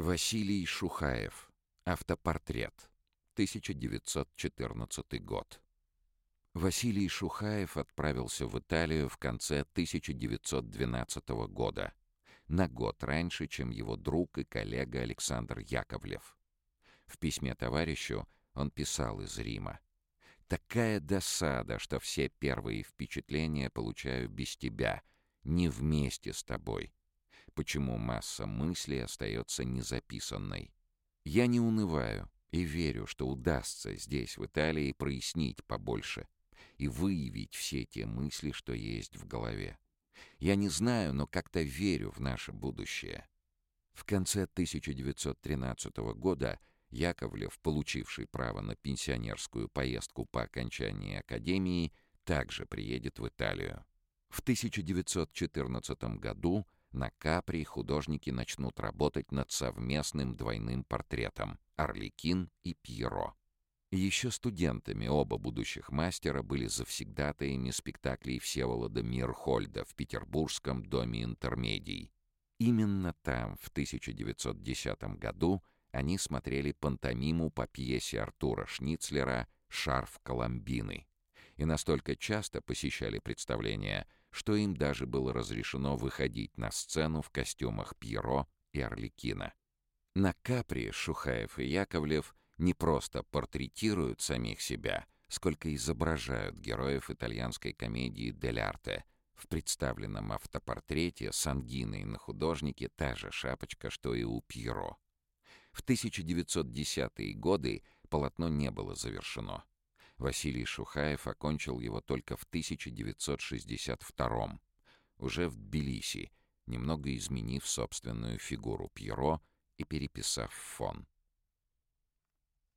Василий Шухаев. Автопортрет. 1914 год. Василий Шухаев отправился в Италию в конце 1912 года, на год раньше, чем его друг и коллега Александр Яковлев. В письме товарищу он писал из Рима. «Такая досада, что все первые впечатления получаю без тебя, не вместе с тобой. Почему масса мыслей остается незаписанной? Я не унываю и верю, что удастся здесь, в Италии, прояснить побольше и выявить все те мысли, что есть в голове. Я не знаю, но как-то верю в наше будущее. В конце 1913 года Яковлев, получивший право на пенсионерскую поездку по окончании академии, также приедет в Италию. В 1914 году на Капри художники начнут работать над совместным двойным портретом «Орликин» и «Пьеро». Еще студентами оба будущих мастера были завсегдатаями спектаклей Всеволода Мирхольда в Петербургском доме интермедий. Именно там, в 1910 году, они смотрели пантомиму по пьесе Артура Шницлера «Шарф Коломбины» и настолько часто посещали представления, что им даже было разрешено выходить на сцену в костюмах Пьеро и Орликина. На Капри Шухаев и Яковлев не просто портретируют самих себя, сколько изображают героев итальянской комедии «Дель Арте», в представленном автопортрете с ангиной на художнике та же шапочка, что и у Пьеро. В 1910-е годы полотно не было завершено. Василий Шухаев окончил его только в 1962 уже в Тбилиси, немного изменив собственную фигуру Пьеро и переписав фон.